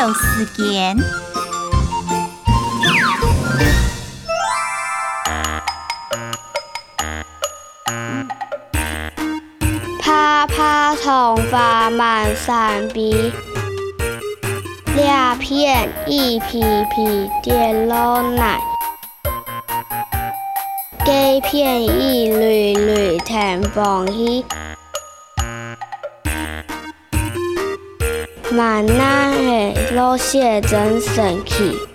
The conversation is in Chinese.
有时间。啪啪头发满山壁，两片一皮皮跌落来，几片一缕缕天风起。万那的落雪真神奇。